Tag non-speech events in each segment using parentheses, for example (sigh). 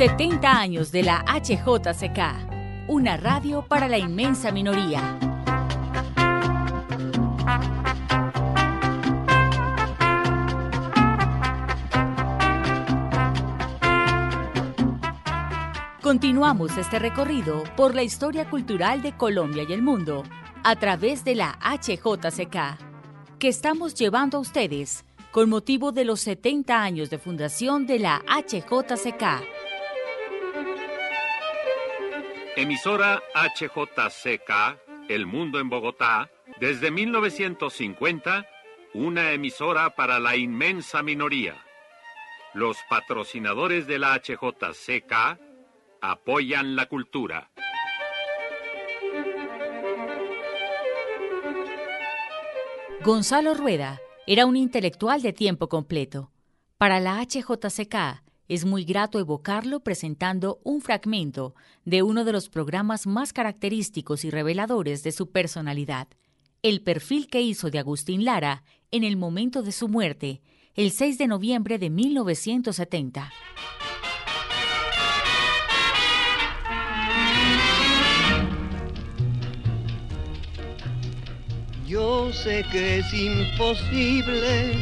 ...70 años de la HJCK... ...una radio para la inmensa minoría... Continuamos este recorrido por la historia cultural de Colombia y el mundo a través de la HJCK, que estamos llevando a ustedes con motivo de los 70 años de fundación de la HJCK. Emisora HJCK, El Mundo en Bogotá, desde 1950, una emisora para la inmensa minoría. Los patrocinadores de la HJCK apoyan la cultura. Gonzalo Rueda era un intelectual de tiempo completo. Para la HJCK es muy grato evocarlo presentando un fragmento de uno de los programas más característicos y reveladores de su personalidad, el perfil que hizo de Agustín Lara en el momento de su muerte, el 6 de noviembre de 1970. Yo sé que es imposible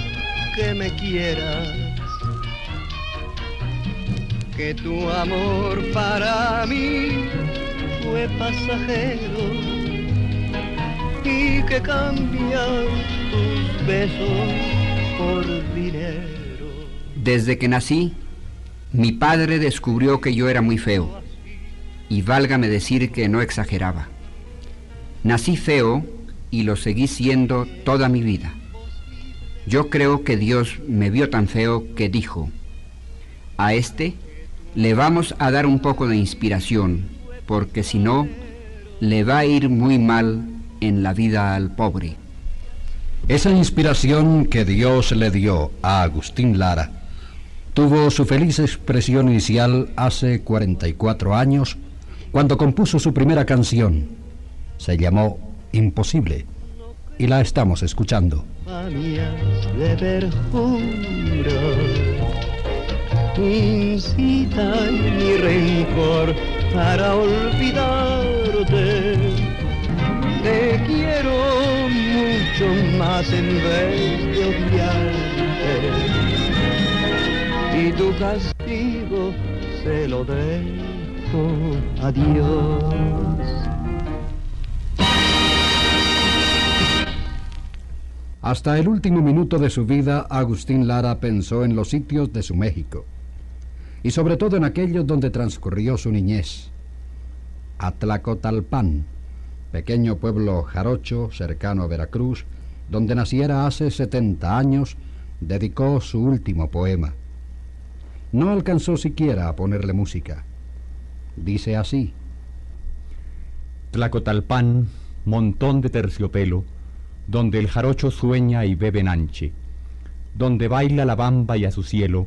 que me quieras, que tu amor para mí fue pasajero y que cambian tus besos por dinero. Desde que nací, mi padre descubrió que yo era muy feo, y válgame decir que no exageraba. Nací feo y lo seguí siendo toda mi vida. Yo creo que Dios me vio tan feo que dijo, a este le vamos a dar un poco de inspiración, porque si no, le va a ir muy mal en la vida al pobre. Esa inspiración que Dios le dio a Agustín Lara tuvo su feliz expresión inicial hace 44 años, cuando compuso su primera canción. Se llamó imposible. Y la estamos escuchando. de perjuro incitan mi rencor para olvidarte. Te quiero mucho más en vez de odiarte. Y tu castigo se lo dejo a Dios. Hasta el último minuto de su vida, Agustín Lara pensó en los sitios de su México, y sobre todo en aquellos donde transcurrió su niñez. Atlacotalpan, pequeño pueblo jarocho cercano a Veracruz, donde naciera hace 70 años, dedicó su último poema. No alcanzó siquiera a ponerle música. Dice así. Tlacotalpan, montón de terciopelo, donde el jarocho sueña y bebe nanche, donde baila la bamba y a su cielo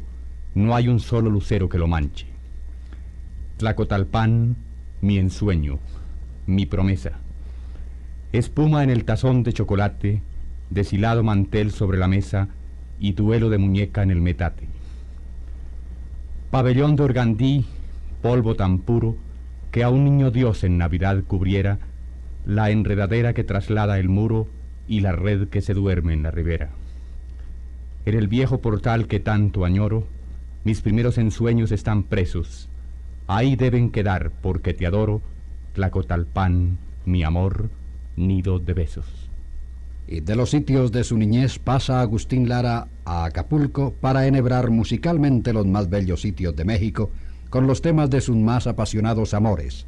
no hay un solo lucero que lo manche. Tlacotalpan, mi ensueño, mi promesa. Espuma en el tazón de chocolate, deshilado mantel sobre la mesa y duelo de muñeca en el metate. Pabellón de organdí, polvo tan puro, que a un niño Dios en Navidad cubriera la enredadera que traslada el muro y la red que se duerme en la ribera. En el viejo portal que tanto añoro, mis primeros ensueños están presos. Ahí deben quedar, porque te adoro, Tlacotalpan, mi amor, nido de besos. Y de los sitios de su niñez pasa Agustín Lara a Acapulco para enhebrar musicalmente los más bellos sitios de México con los temas de sus más apasionados amores.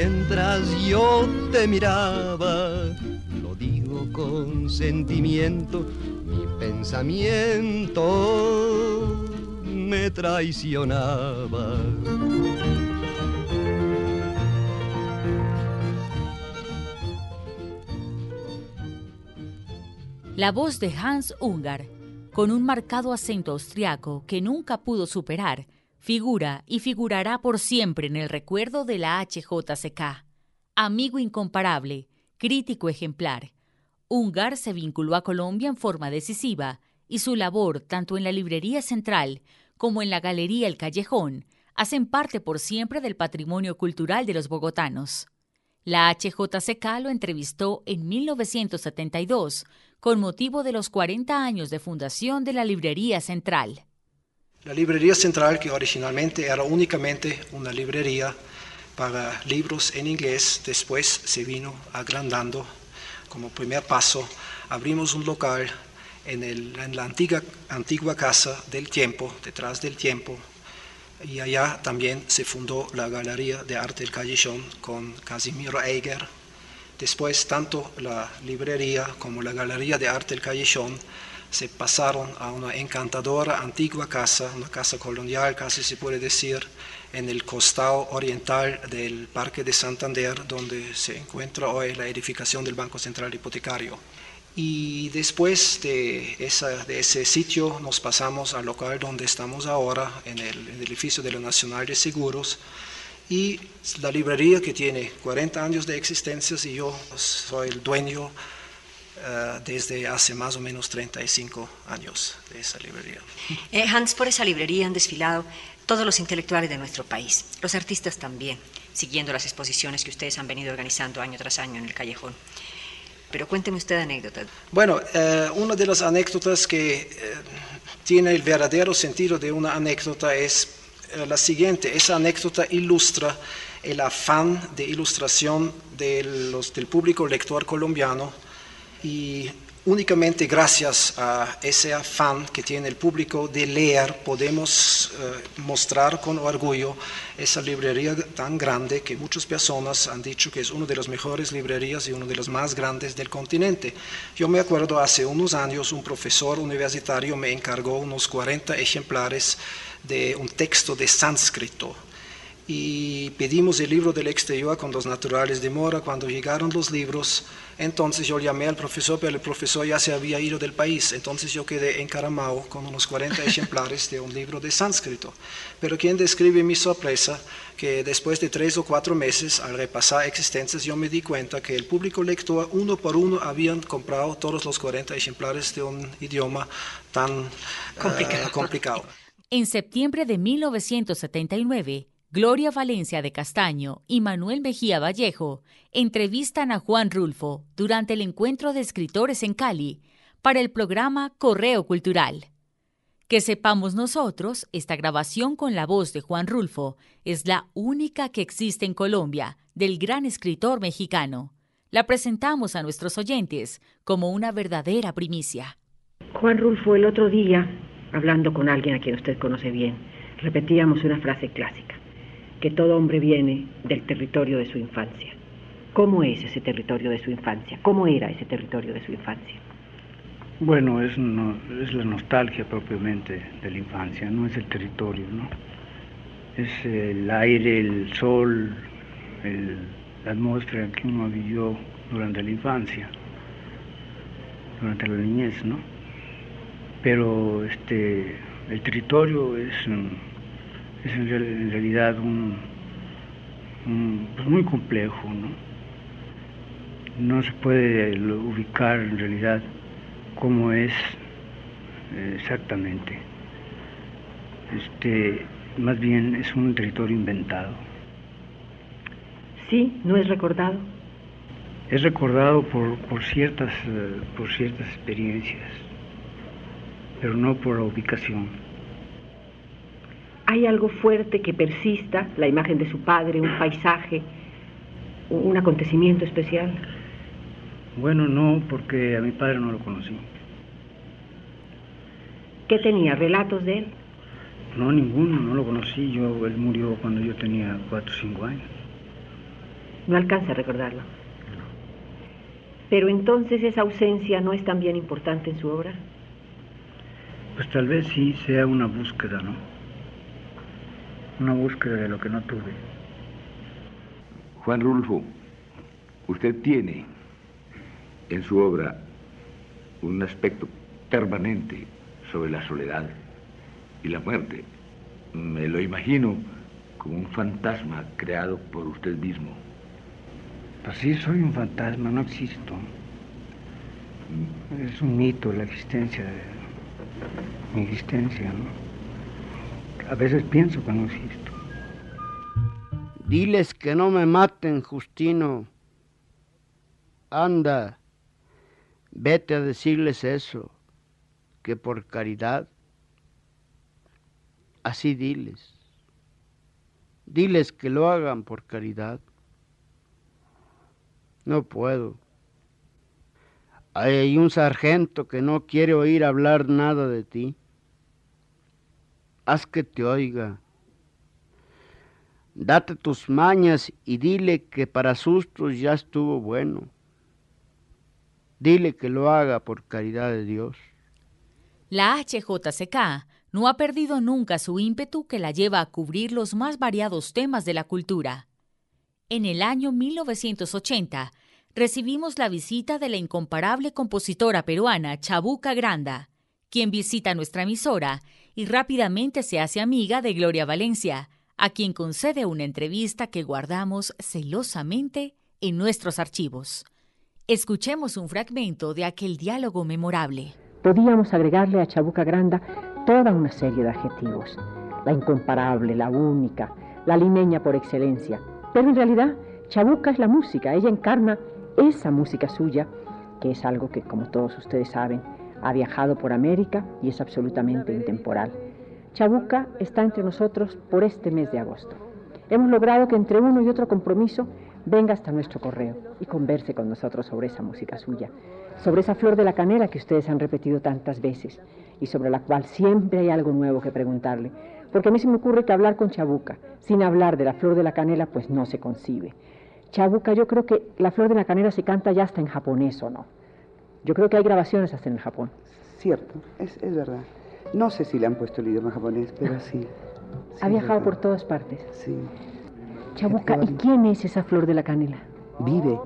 Mientras yo te miraba, lo digo con sentimiento, mi pensamiento me traicionaba. La voz de Hans Ungar, con un marcado acento austriaco que nunca pudo superar, figura y figurará por siempre en el recuerdo de la HJCK. Amigo incomparable, crítico ejemplar. Ungar se vinculó a Colombia en forma decisiva y su labor, tanto en la Librería Central como en la Galería El Callejón, hacen parte por siempre del patrimonio cultural de los bogotanos. La HJCK lo entrevistó en 1972 con motivo de los 40 años de fundación de la Librería Central. La Librería Central, que originalmente era únicamente una librería para libros en inglés, después se vino agrandando. Como primer paso, abrimos un local en, la antigua, antigua Casa del Tiempo, detrás del Tiempo, y allá también se fundó la Galería de Arte del Callejón con Casimiro Eiger. Después, tanto la librería como la Galería de Arte del Callejón se pasaron a una encantadora antigua casa, una casa colonial casi se puede decir, en el costado oriental del Parque de Santander, donde se encuentra hoy la edificación del Banco Central Hipotecario. Y después de, ese sitio nos pasamos al local donde estamos ahora, en el, en el edificio de la Nacional de Seguros, y la librería que tiene 40 años de existencia y yo soy el dueño uh, desde hace más o menos 35 años de esa librería. Eh, Hans, por esa librería han desfilado todos los intelectuales de nuestro país, los artistas también, siguiendo las exposiciones que ustedes han venido organizando año tras año en el callejón. Pero cuénteme usted anécdotas. Bueno, eh, una de las anécdotas que eh, tiene el verdadero sentido de una anécdota es eh, la siguiente. Esa anécdota ilustra el afán de ilustración de los, del público lector colombiano y únicamente gracias a ese afán que tiene el público de leer podemos eh, mostrar con orgullo esa librería tan grande que muchas personas han dicho que es una de las mejores librerías y una de las más grandes del continente. Yo me acuerdo hace unos años un profesor universitario me encargó unos 40 ejemplares de un texto de sánscrito y pedimos el libro del exterior con los naturales de Mora. Cuando llegaron los libros, entonces yo llamé al profesor, pero el profesor ya se había ido del país. Entonces yo quedé encaramado con unos 40 ejemplares de un libro de sánscrito. Pero quien describe mi sorpresa, que después de tres o cuatro meses, al repasar existencias, yo me di cuenta que el público lector, uno por uno, habían comprado todos los 40 ejemplares de un idioma tan complicado. Uh, complicado. En septiembre de 1979, Gloria Valencia de Castaño y Manuel Mejía Vallejo entrevistan a Juan Rulfo durante el encuentro de escritores en Cali para el programa Correo Cultural. Que sepamos nosotros, esta grabación con la voz de Juan Rulfo es la única que existe en Colombia del gran escritor mexicano. La presentamos a nuestros oyentes como una verdadera primicia. Juan Rulfo, el otro día, hablando con alguien a quien usted conoce bien, repetíamos una frase clásica, que todo hombre viene del territorio de su infancia. ¿Cómo es ese territorio de su infancia? ¿Cómo era ese territorio de su infancia? Bueno, es, la nostalgia propiamente de la infancia, no es el territorio, ¿no? Es el aire, el sol, la atmósfera que uno vivió durante la infancia, durante la niñez, ¿no? Pero este, el territorio es, es en, realidad un, pues muy complejo, ¿no? no se puede ubicar en realidad cómo es eh, exactamente. Este, más bien es un territorio inventado. Sí, no es recordado. Es recordado por, por ciertas, eh, por ciertas experiencias, pero no por la ubicación. ¿Hay algo fuerte que persista, la imagen de su padre, un paisaje, un acontecimiento especial? Bueno, no, porque a mi padre no lo conocí. ¿Qué tenía? ¿Relatos de él? No, ninguno, no lo conocí. Yo, él murió cuando yo tenía cuatro o cinco años. No alcanza a recordarlo. Pero entonces esa ausencia no es también importante en su obra. Pues tal vez sí sea una búsqueda, ¿no? Una búsqueda de lo que no tuve. Juan Rulfo, usted tiene en su obra un aspecto permanente sobre la soledad y la muerte. Me lo imagino como un fantasma creado por usted mismo. Pues sí, soy un fantasma, no existo. Es un mito la existencia de mi existencia, ¿no? A veces pienso que no existo. Diles que no me maten, Justino. Anda, Vete a decirles eso, que por caridad, así diles. Diles que lo hagan por caridad. No puedo. Hay un sargento que no quiere oír hablar nada de ti. Haz que te oiga. Date tus mañas y dile que para sustos ya estuvo bueno. Dile que lo haga por caridad de Dios. La HJCK no ha perdido nunca su ímpetu que la lleva a cubrir los más variados temas de la cultura. En el año 1980 recibimos la visita de la incomparable compositora peruana Chabuca Granda, quien visita nuestra emisora y rápidamente se hace amiga de Gloria Valencia, a quien concede una entrevista que guardamos celosamente en nuestros archivos. Escuchemos un fragmento de aquel diálogo memorable. Podíamos agregarle a Chabuca Granda toda una serie de adjetivos. La incomparable, la única, la limeña por excelencia. Pero en realidad, Chabuca es la música. Ella encarna esa música suya, que es algo que, como todos ustedes saben, ha viajado por América y es absolutamente intemporal. Chabuca está entre nosotros por este mes de agosto. Hemos logrado que entre uno y otro compromiso venga hasta nuestro correo y converse con nosotros sobre esa música suya, sobre esa flor de la canela que ustedes han repetido tantas veces y sobre la cual siempre hay algo nuevo que preguntarle. Porque a mí se me ocurre que hablar con Chabuca, sin hablar de la flor de la canela, pues no se concibe. Chabuca, yo creo que la flor de la canela se canta ya hasta en japonés, ¿o no? Yo creo que hay grabaciones hasta en el Japón. Cierto, es, es verdad. No sé si le han puesto el idioma japonés, pero sí. (laughs) ha viajado por todas partes. Sí. Chabuca, ¿y quién es esa flor de la canela? Vive,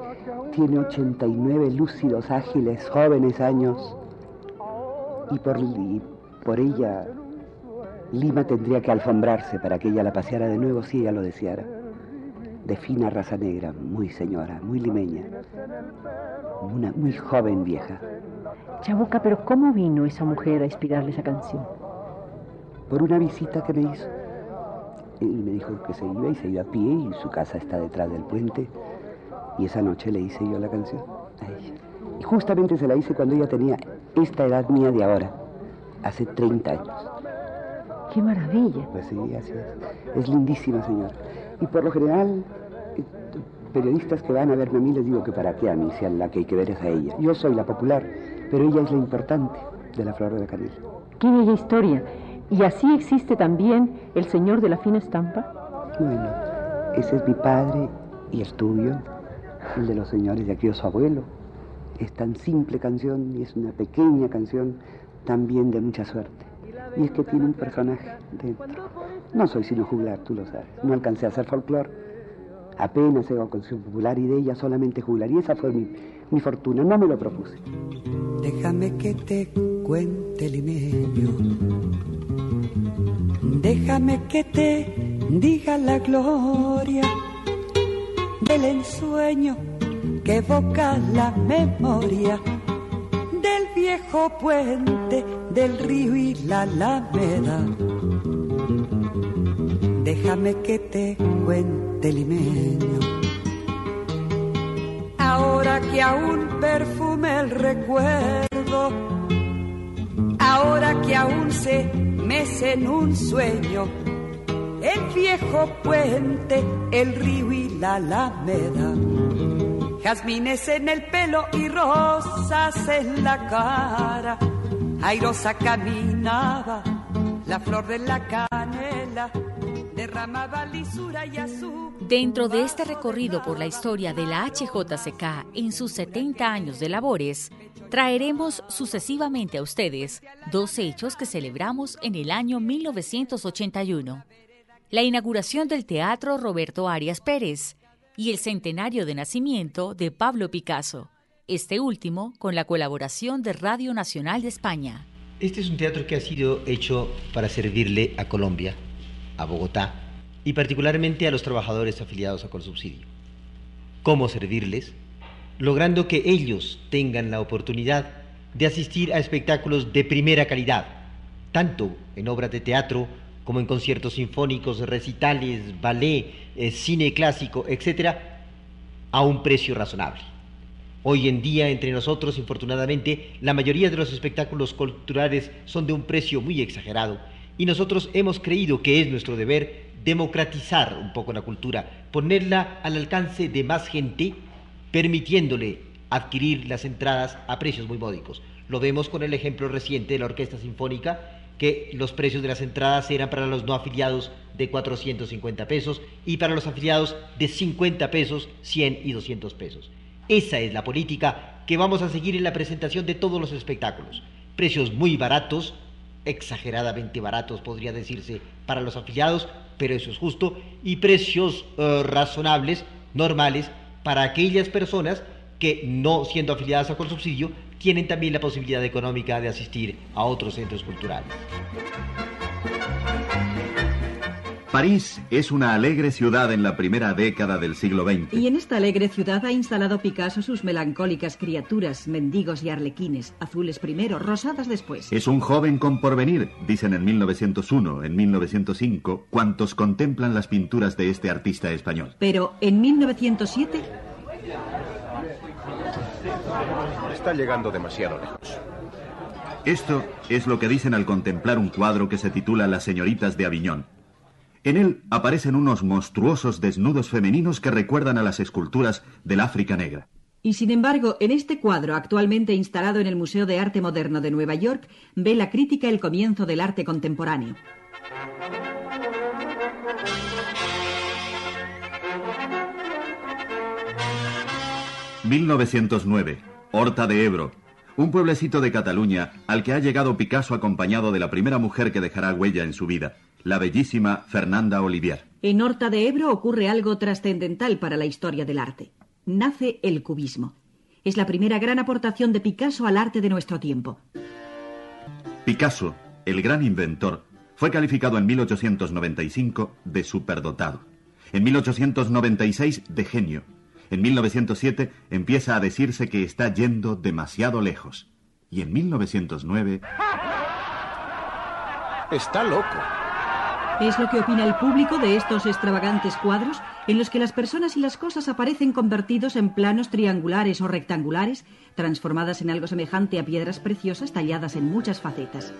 tiene 89 lúcidos, ágiles, jóvenes años. Y por, por ella, Lima tendría que alfombrarse para que ella la paseara de nuevo si ella lo deseara. De fina raza negra, muy señora, muy limeña. Una muy joven vieja. Chabuca, pero ¿cómo vino esa mujer a inspirarle esa canción? Por una visita que me hizo y me dijo que se iba y se iba a pie y su casa está detrás del puente. Y esa noche le hice yo la canción a ella. Y justamente se la hice cuando ella tenía esta edad mía de ahora, hace 30 años. ¡Qué maravilla! Pues sí, así es. Es lindísima, señora. Y por lo general, eh, periodistas que van a verme a mí les digo que para qué a mí, si a la que hay que ver es a ella. Yo soy la popular, pero ella es la importante de la flor de la canela. ¡Qué bella historia! ¿Y así existe también el señor de la fina estampa? Bueno, ese es mi padre y el tuyo, el de los señores de aquellos su abuelo. Es tan simple canción y es una pequeña canción también de mucha suerte. Y es que tiene un personaje dentro. No soy sino juglar, tú lo sabes. No alcancé a hacer folclore. Apenas hago canción popular y de ella solamente juglar. Y esa fue mi, mi fortuna, no me lo propuse. Déjame que te cuente limeño. Déjame que te diga la gloria del ensueño que evoca la memoria del viejo puente del río y la alameda. Déjame que te cuente limeño. Ahora que aún perfume el recuerdo, ahora que aún se mece en un sueño, el viejo puente, el río y la alameda. Jazmines en el pelo y rosas en la cara. Airosa caminaba, la flor de la canela derramaba lisura y azul. Dentro de este recorrido por la historia de la HJCK en sus 70 años de labores, traeremos sucesivamente a ustedes dos hechos que celebramos en el año 1981. La inauguración del Teatro Roberto Arias Pérez y el centenario de nacimiento de Pablo Picasso, este último con la colaboración de Radio Nacional de España. Este es un teatro que ha sido hecho para servirle a Colombia, a Bogotá y particularmente a los trabajadores afiliados a Colsubsidio. ¿Cómo servirles? Logrando que ellos tengan la oportunidad de asistir a espectáculos de primera calidad, tanto en obras de teatro como en conciertos sinfónicos, recitales, ballet, eh, cine clásico, etcétera, a un precio razonable. Hoy en día, entre nosotros, infortunadamente, la mayoría de los espectáculos culturales son de un precio muy exagerado y nosotros hemos creído que es nuestro deber democratizar un poco la cultura, ponerla al alcance de más gente, permitiéndole adquirir las entradas a precios muy módicos. Lo vemos con el ejemplo reciente de la Orquesta Sinfónica, que los precios de las entradas eran para los no afiliados de 450 pesos y para los afiliados de 50 pesos, 100 y 200 pesos. Esa es la política que vamos a seguir en la presentación de todos los espectáculos. Precios muy baratos, exageradamente baratos podría decirse para los afiliados, pero eso es justo, y precios eh, razonables, normales, para aquellas personas que no siendo afiliadas a subsidio tienen también la posibilidad económica de asistir a otros centros culturales. París es una alegre ciudad en la primera década del siglo XX. Y en esta alegre ciudad ha instalado Picasso sus melancólicas criaturas, mendigos y arlequines, azules primero, rosadas después. Es un joven con porvenir, dicen en 1901, en 1905, cuantos contemplan las pinturas de este artista español. Pero en 1907... Está llegando demasiado lejos. Esto es lo que dicen al contemplar un cuadro que se titula Las señoritas de Aviñón. En él aparecen unos monstruosos desnudos femeninos que recuerdan a las esculturas del África Negra. Y sin embargo, en este cuadro, actualmente instalado en el Museo de Arte Moderno de Nueva York, ve la crítica el comienzo del arte contemporáneo. ...1909... Horta de Ebro... ...un pueblecito de Cataluña... ...al que ha llegado Picasso acompañado de la primera mujer que dejará huella en su vida la bellísima Fernanda Olivier. En Horta de Ebro ocurre algo trascendental para la historia del arte. Nace el cubismo. Es la primera gran aportación de Picasso al arte de nuestro tiempo. Picasso, el gran inventor, fue calificado en 1895 de superdotado. En 1896 de genio. En 1907 empieza a decirse que está yendo demasiado lejos. Y en 1909... Está loco. Es lo que opina el público de estos extravagantes cuadros en los que las personas y las cosas aparecen convertidos en planos triangulares o rectangulares, transformadas en algo semejante a piedras preciosas talladas en muchas facetas.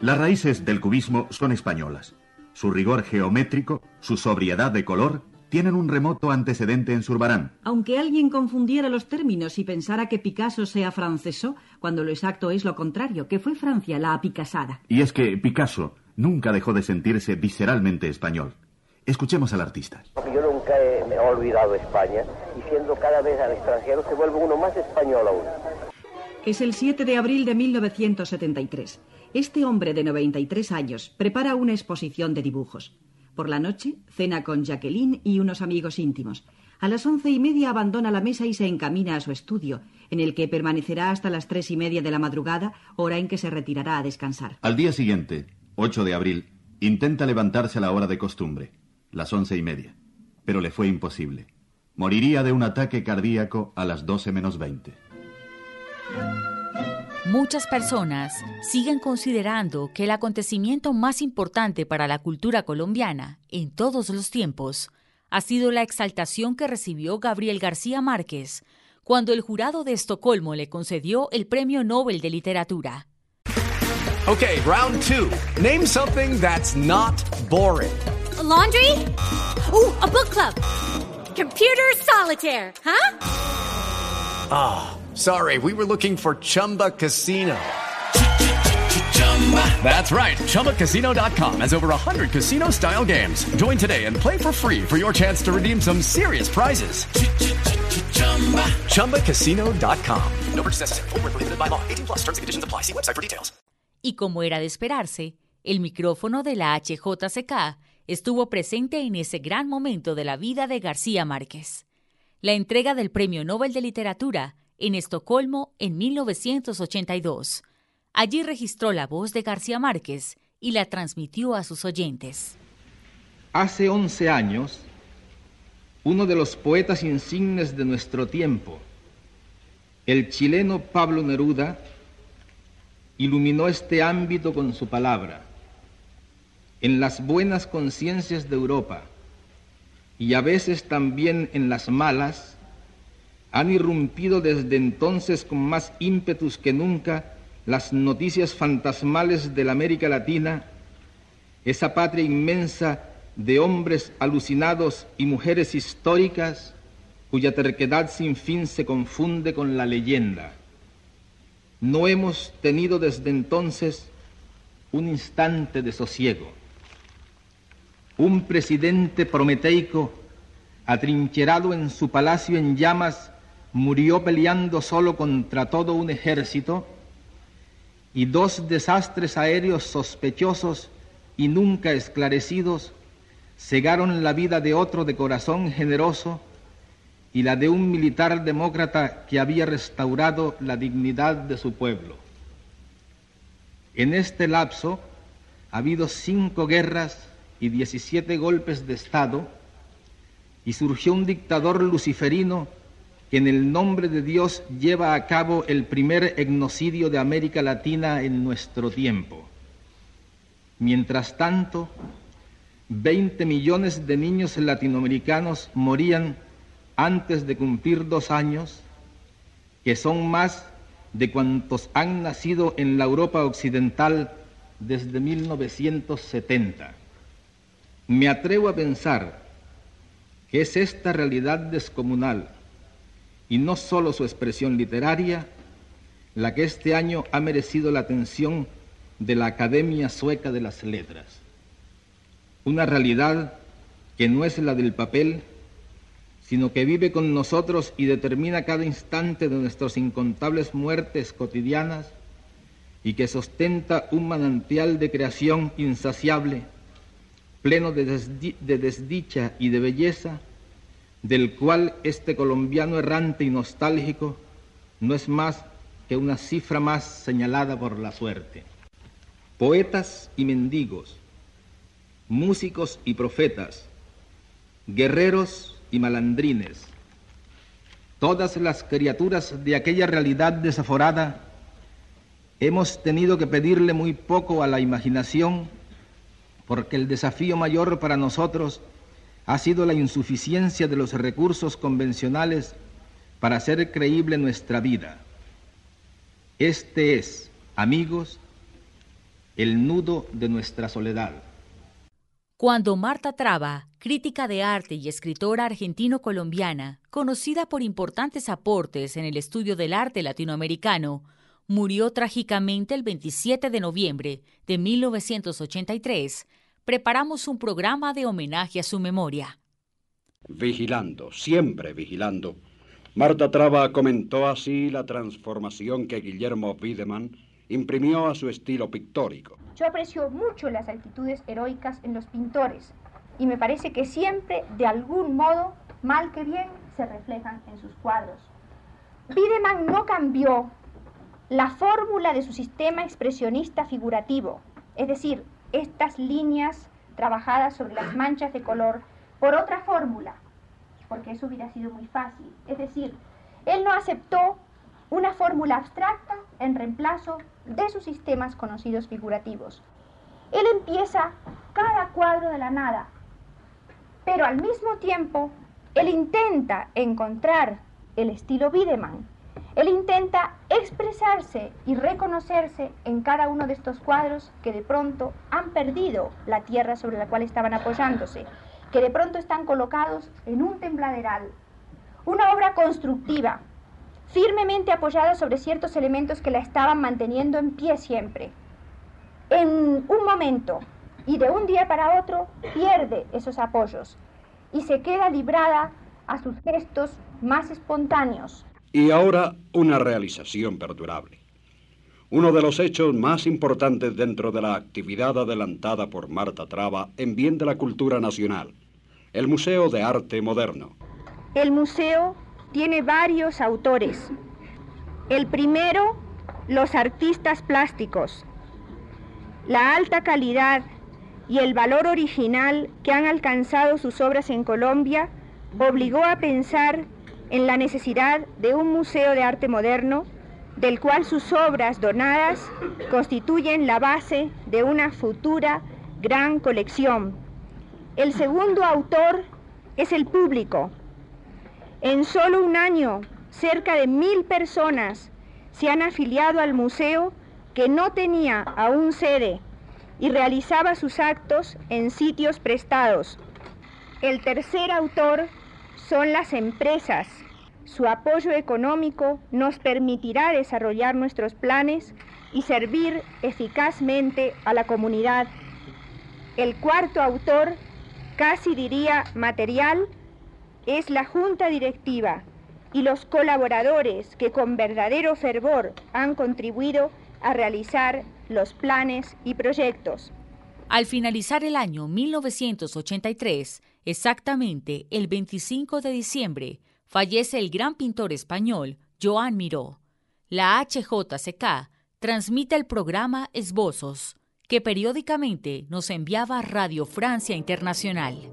Las raíces del cubismo son españolas. Su rigor geométrico, su sobriedad de color, tienen un remoto antecedente en Zurbarán. Aunque alguien confundiera los términos y pensara que Picasso sea francesó, cuando lo exacto es lo contrario, que fue Francia la apicasada. Y es que Picasso nunca dejó de sentirse visceralmente español. Escuchemos al artista. Yo nunca he, me he olvidado España y siendo cada vez al extranjero se vuelve uno más español aún. Es el 7 de abril de 1973. Este hombre de 93 años prepara una exposición de dibujos. Por la noche cena con Jacqueline y unos amigos íntimos. A las once y media abandona la mesa y se encamina a su estudio, en el que permanecerá hasta las tres y media de la madrugada, hora en que se retirará a descansar. Al día siguiente, 8 de abril, intenta levantarse a la hora de costumbre, las once y media, pero le fue imposible. Moriría de un ataque cardíaco a las doce menos veinte. Muchas personas siguen considerando que el acontecimiento más importante para la cultura colombiana en todos los tiempos ha sido la exaltación que recibió Gabriel García Márquez cuando el jurado de Estocolmo le concedió el Premio Nobel de Literatura. Okay, round two. Name something that's not boring. laundry? Ooh, a book club. Computer solitaire, huh? Ah, sorry, we were looking for Chumba Casino. That's right. ChumbaCasino.com has over 100 casino style games. Join today and play for free for your chance to redeem some serious prizes. ChumbaCasino.com. No purchase necessary. Full prohibited by law. 18 plus terms and conditions apply. See website for details. Y como era de esperarse, el micrófono de la HJCK estuvo presente en ese gran momento de la vida de García Márquez. La entrega del Premio Nobel de Literatura en Estocolmo en 1982. Allí registró la voz de García Márquez y la transmitió a sus oyentes. Hace 11 años, uno de los poetas insignes de nuestro tiempo, el chileno Pablo Neruda, iluminó este ámbito con su palabra. En las buenas conciencias de Europa y a veces también en las malas, han irrumpido desde entonces con más ímpetus que nunca las noticias fantasmales de la América Latina, esa patria inmensa de hombres alucinados y mujeres históricas cuya terquedad sin fin se confunde con la leyenda. No hemos tenido desde entonces un instante de sosiego. Un presidente prometeico, atrincherado en su palacio en llamas, murió peleando solo contra todo un ejército, y dos desastres aéreos sospechosos y nunca esclarecidos cegaron la vida de otro de corazón generoso y la de un militar demócrata que había restaurado la dignidad de su pueblo. En este lapso ha habido cinco guerras y diecisiete golpes de Estado y surgió un dictador luciferino que en el nombre de Dios lleva a cabo el primer etnocidio de América Latina en nuestro tiempo. Mientras tanto, 20 millones de niños latinoamericanos morían antes de cumplir dos años, que son más de cuantos han nacido en la Europa occidental desde 1970. Me atrevo a pensar que es esta realidad descomunal y no solo su expresión literaria la que este año ha merecido la atención de la Academia Sueca de las Letras. Una realidad que no es la del papel, sino que vive con nosotros y determina cada instante de nuestras incontables muertes cotidianas y que sostenta un manantial de creación insaciable, pleno de, de desdicha y de belleza, del cual este colombiano errante y nostálgico no es más que una cifra más señalada por la suerte. Poetas y mendigos, músicos y profetas, guerreros y malandrines, todas las criaturas de aquella realidad desaforada, hemos tenido que pedirle muy poco a la imaginación, porque el desafío mayor para nosotros ha sido la insuficiencia de los recursos convencionales para hacer creíble nuestra vida. Este es, amigos, el nudo de nuestra soledad. Cuando Marta Traba, crítica de arte y escritora argentino-colombiana, conocida por importantes aportes en el estudio del arte latinoamericano, murió trágicamente el 27 de noviembre de 1983, preparamos un programa de homenaje a su memoria. Vigilando, siempre vigilando. Marta Traba comentó así la transformación que Guillermo Wiedemann imprimió a su estilo pictórico. Yo aprecio mucho las actitudes heroicas en los pintores y me parece que siempre, de algún modo, mal que bien, se reflejan en sus cuadros. Wiedemann no cambió la fórmula de su sistema expresionista figurativo, es decir, estas líneas trabajadas sobre las manchas de color, por otra fórmula, porque eso hubiera sido muy fácil. Es decir, él no aceptó una fórmula abstracta en reemplazo de sus sistemas conocidos figurativos. Él empieza cada cuadro de la nada, pero al mismo tiempo él intenta encontrar el estilo Wiedemann. Él intenta expresarse y reconocerse en cada uno de estos cuadros que de pronto han perdido la tierra sobre la cual estaban apoyándose, que de pronto están colocados en un tembladeral. Una obra constructiva, firmemente apoyada sobre ciertos elementos que la estaban manteniendo en pie siempre. En un momento y de un día para otro pierde esos apoyos y se queda librada a sus gestos más espontáneos. Y ahora una realización perdurable. Uno de los hechos más importantes dentro de la actividad adelantada por Marta Traba en bien de la cultura nacional, el Museo de Arte Moderno. El museo tiene varios autores. El primero, los artistas plásticos. La alta calidad y el valor original que han alcanzado sus obras en Colombia obligó a pensar en la necesidad de un museo de arte moderno del cual sus obras donadas constituyen la base de una futura gran colección. El segundo autor es el público, en solo un año, cerca de mil personas se han afiliado al museo que no tenía aún sede y realizaba sus actos en sitios prestados. El tercer autor son las empresas. Su apoyo económico nos permitirá desarrollar nuestros planes y servir eficazmente a la comunidad. El cuarto autor, casi diría material, es la junta directiva y los colaboradores que con verdadero fervor han contribuido a realizar los planes y proyectos. Al finalizar el año 1983, exactamente el 25 de diciembre, fallece el gran pintor español Joan Miró. La HJCK transmite el programa Esbozos, que periódicamente nos enviaba Radio Francia Internacional.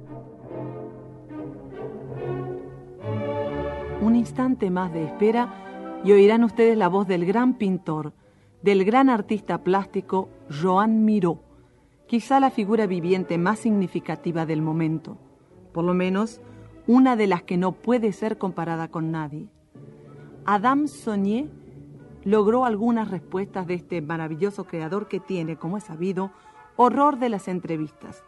Un instante más de espera y oirán ustedes la voz del gran pintor, del gran artista plástico Joan Miró, quizá la figura viviente más significativa del momento, por lo menos una de las que no puede ser comparada con nadie. Adam Sonier logró algunas respuestas de este maravilloso creador que tiene, como es sabido, horror de las entrevistas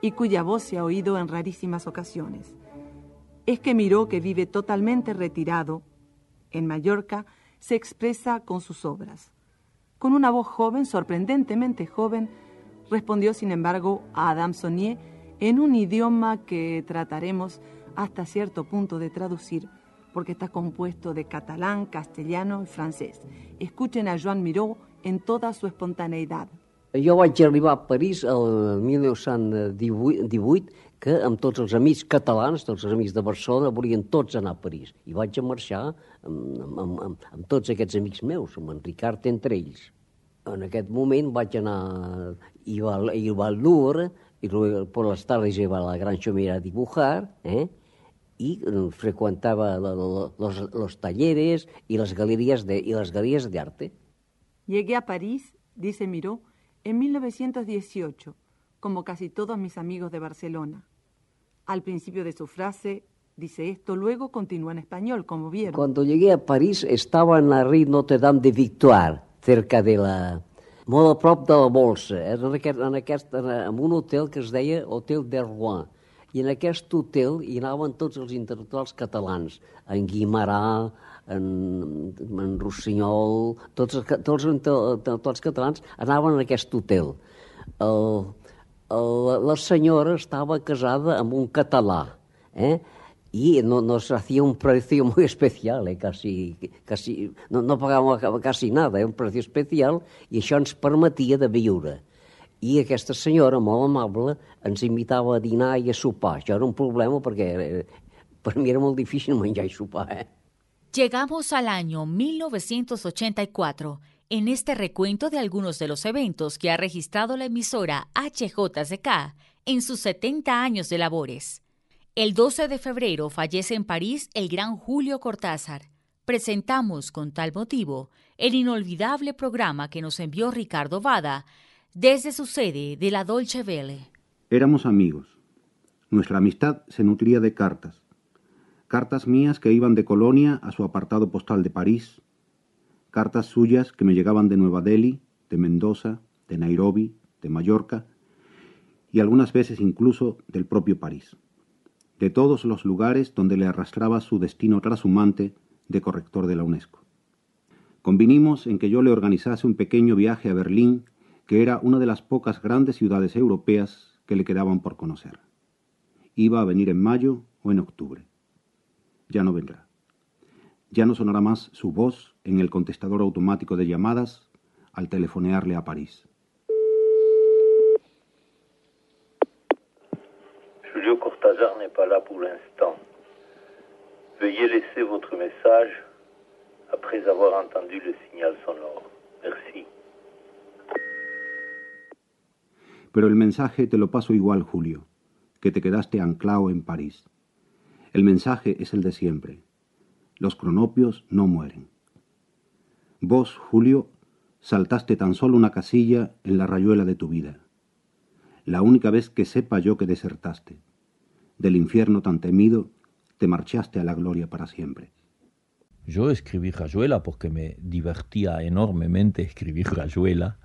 y cuya voz se ha oído en rarísimas ocasiones es que Miró, que vive totalmente retirado en Mallorca, se expresa con sus obras. Con una voz joven, sorprendentemente joven, respondió sin embargo a Adam Sonier en un idioma que trataremos hasta cierto punto de traducir, porque está compuesto de catalán, castellano y francés. Escuchen a Joan Miró en toda su espontaneidad. Jo vaig arribar a París el 1918 que amb tots els amics catalans, tots els amics de Barcelona, volien tots anar a París. I vaig a marxar amb, amb, amb, amb tots aquests amics meus, amb en Ricard entre ells. En aquest moment vaig anar, iba, iba al Louvre, y luego por las tardes iba a la Gran Chomera a dibujar, ¿eh? y frecuentaba los, los, talleres y las galerías de, y las galerías de arte. Llegué a París, dice Miró, en 1918, como casi todos mis amigos de Barcelona. Al principio de su frase dice esto, luego continúa en español, como vieron. Cuando llegué a París estaba en la rue Notre Dame de Victoire, cerca de la, Molt a prop de la Bolsa, era en aquest, en aquest, en un hotel que es deia Hotel de Rouen. I en aquest hotel hi anaven tots els intel·lectuals catalans, en Guimarà, en, en Rossinyol, tots, els- tots els intel·lectuals catalans anaven en aquest hotel. El, el, la senyora estava casada amb un català, eh? Y no, nos hacía un precio muy especial, eh? casi, casi, no, no pagàvem nada, eh? un precio especial, i això ens permetia de viure. I aquesta senyora, molt amable, ens invitava a dinar i a sopar. Això era un problema perquè eh, per mi era molt difícil menjar i sopar. Eh? Llegamos al año 1984 en este recuento de algunos de los eventos que ha registrado la emisora HJCK en sus 70 años de labores. El 12 de febrero fallece en París el gran Julio Cortázar. Presentamos con tal motivo el inolvidable programa que nos envió Ricardo Vada desde su sede de la Dolce Vele. Éramos amigos. Nuestra amistad se nutría de cartas. Cartas mías que iban de Colonia a su apartado postal de París. Cartas suyas que me llegaban de Nueva Delhi, de Mendoza, de Nairobi, de Mallorca y algunas veces incluso del propio París. De todos los lugares donde le arrastraba su destino trashumante de corrector de la UNESCO. Convinimos en que yo le organizase un pequeño viaje a Berlín, que era una de las pocas grandes ciudades europeas que le quedaban por conocer. Iba a venir en mayo o en octubre. Ya no vendrá. Ya no sonará más su voz en el contestador automático de llamadas al telefonearle a París. Julio Cortázar n'est pas là. Veuillez laisser votre message après avoir entendu le signal sonore. Merci. Pero el mensaje te lo paso igual, Julio, que te quedaste anclado en París. El mensaje es el de siempre. Los cronopios no mueren. Vos, Julio, saltaste tan solo una casilla en la rayuela de tu vida. La única vez que sepa yo que desertaste. Del infierno tan temido, te marchaste a la gloria para siempre. Yo escribí Rayuela porque me divertía enormemente escribir Rayuela,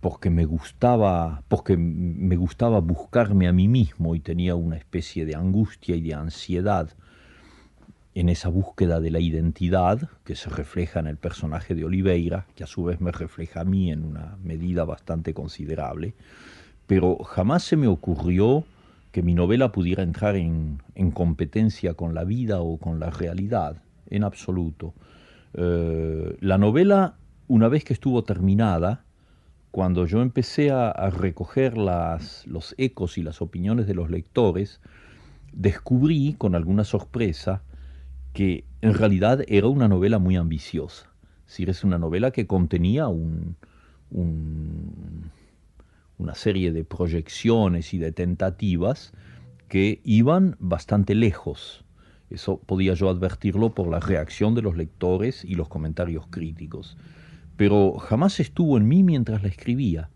porque me gustaba, porque me gustaba buscarme a mí mismo y tenía una especie de angustia y de ansiedad en esa búsqueda de la identidad que se refleja en el personaje de Oliveira, que a su vez me refleja a mí en una medida bastante considerable, pero jamás se me ocurrió que mi novela pudiera entrar en, en competencia con la vida o con la realidad, en absoluto. Eh, la novela, una vez que estuvo terminada, cuando yo empecé a, recoger las, los ecos y las opiniones de los lectores, descubrí con alguna sorpresa que en realidad era una novela muy ambiciosa. Es decir, es una novela que contenía un, una serie de proyecciones y de tentativas que iban bastante lejos. Eso podía yo advertirlo por la reacción de los lectores y los comentarios críticos. Pero jamás estuvo en mí mientras la escribía.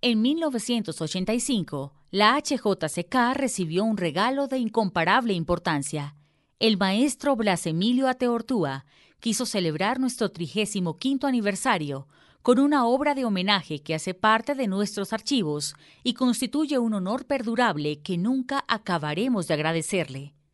En 1985, la HJCK recibió un regalo de incomparable importancia. El maestro Blas Emilio Ateortúa quiso celebrar nuestro 35 aniversario con una obra de homenaje que hace parte de nuestros archivos y constituye un honor perdurable que nunca acabaremos de agradecerle.